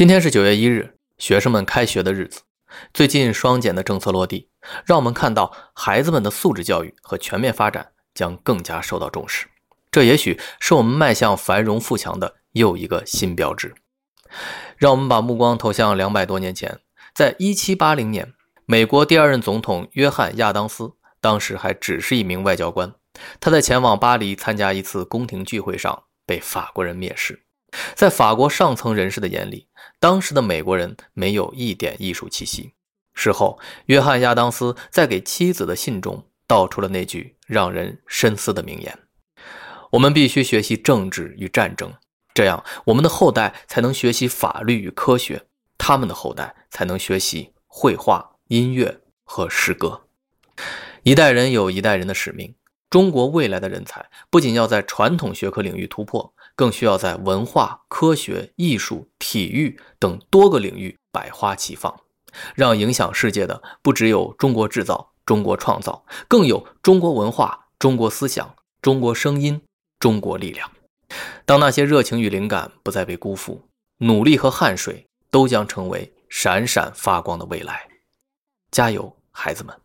今天是九月一日，学生们开学的日子。最近双减的政策落地，让我们看到孩子们的素质教育和全面发展将更加受到重视。这也许是我们迈向繁荣富强的又一个新标志。让我们把目光投向两百多年前，在一七八零年，美国第二任总统约翰·亚当斯当时还只是一名外交官，他在前往巴黎参加一次宫廷聚会上被法国人蔑视。在法国上层人士的眼里，当时的美国人没有一点艺术气息。事后，约翰·亚当斯在给妻子的信中道出了那句让人深思的名言：“我们必须学习政治与战争，这样我们的后代才能学习法律与科学，他们的后代才能学习绘画、音乐和诗歌。一代人有一代人的使命。中国未来的人才不仅要在传统学科领域突破。”更需要在文化、科学、艺术、体育等多个领域百花齐放，让影响世界的不只有中国制造、中国创造，更有中国文化、中国思想、中国声音、中国力量。当那些热情与灵感不再被辜负，努力和汗水都将成为闪闪发光的未来。加油，孩子们！